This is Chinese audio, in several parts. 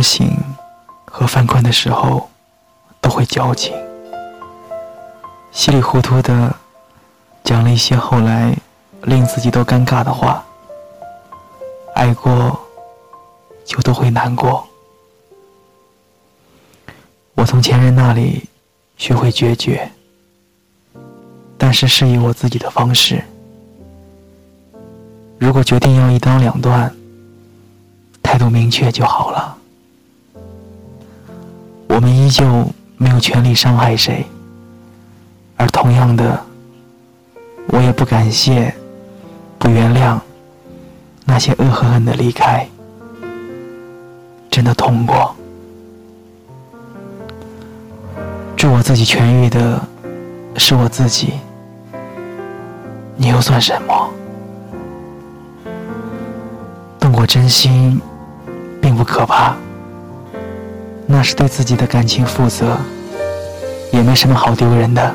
车醒和犯困的时候都会矫情，稀里糊涂的讲了一些后来令自己都尴尬的话。爱过就都会难过。我从前任那里学会决绝，但是是以我自己的方式。如果决定要一刀两断，态度明确就好了。我们依旧没有权利伤害谁，而同样的，我也不感谢、不原谅那些恶狠狠的离开，真的痛过。祝我自己痊愈的是我自己，你又算什么？动过真心，并不可怕，那是对自己的感情负责，也没什么好丢人的。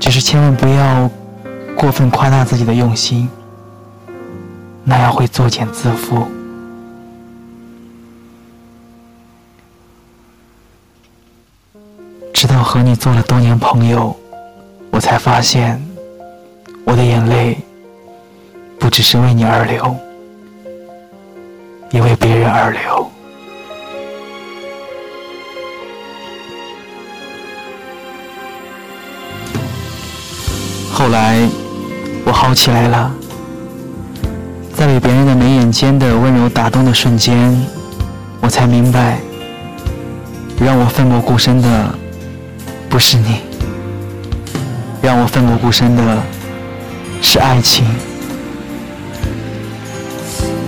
只是千万不要过分夸大自己的用心，那样会作茧自缚。直到和你做了多年朋友，我才发现，我的眼泪不只是为你而流，也为别人而流。后来，我好起来了，在被别人的眉眼间的温柔打动的瞬间，我才明白，让我奋不顾身的。不是你，让我奋不顾身的是爱情。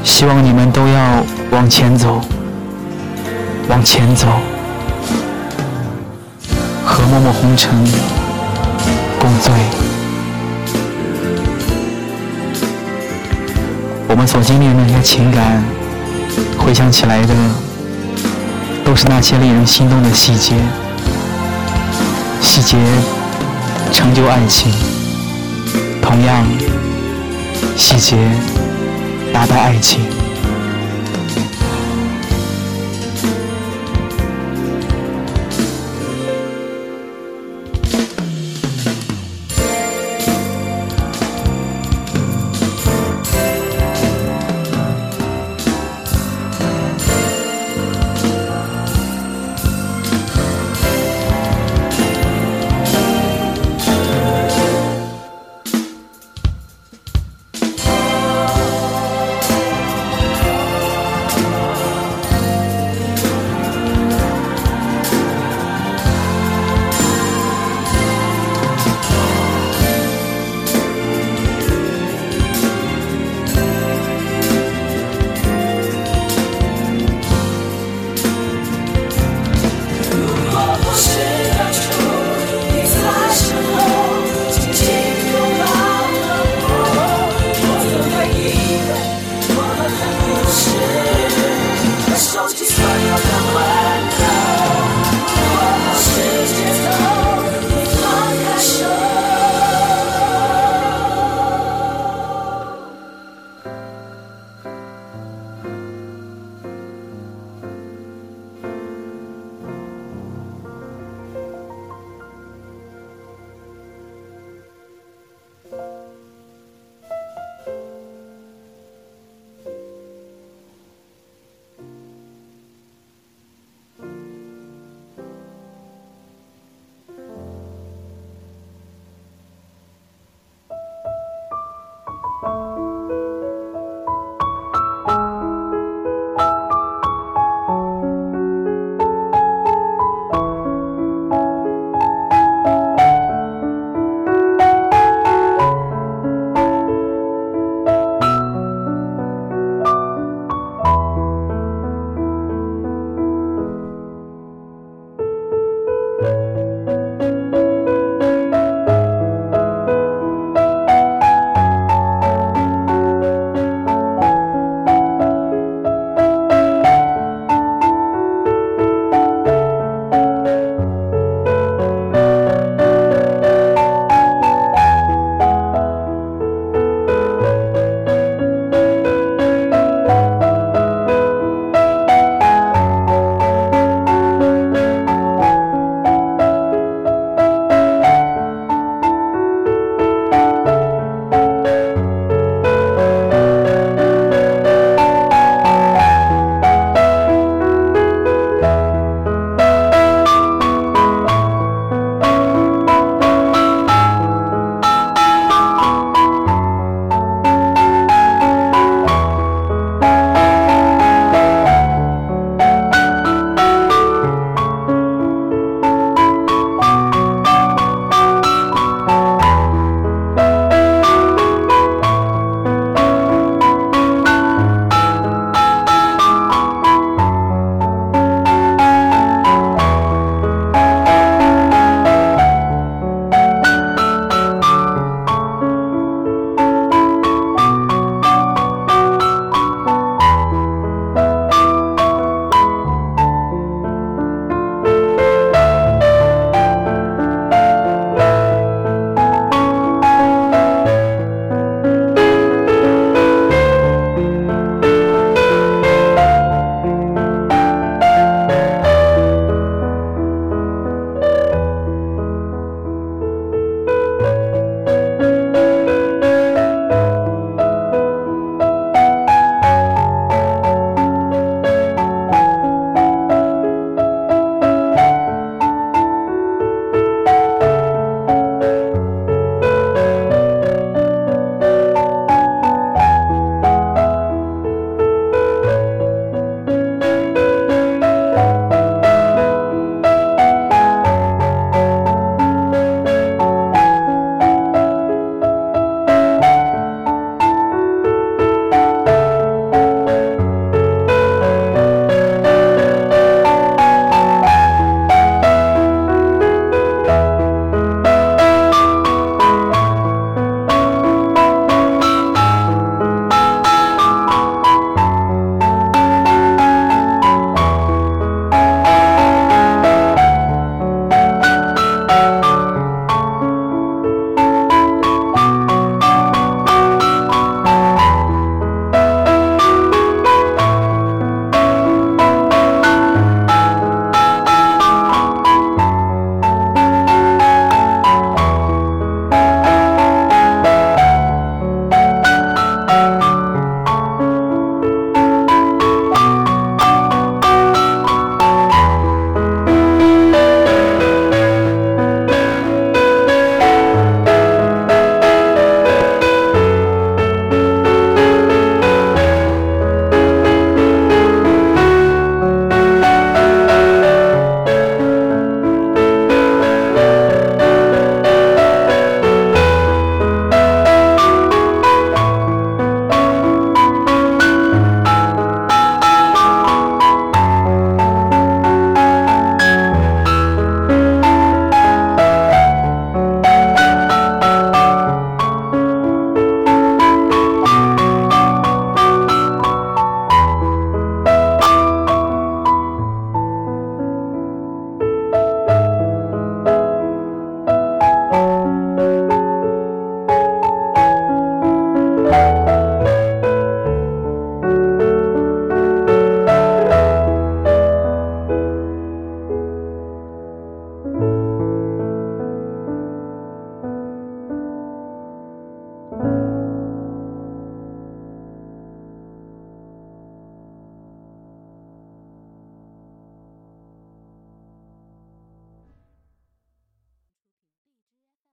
希望你们都要往前走，往前走，和默默红尘共醉。我们所经历的那些情感，回想起来的，都是那些令人心动的细节。细节成就爱情，同样，细节打败爱情。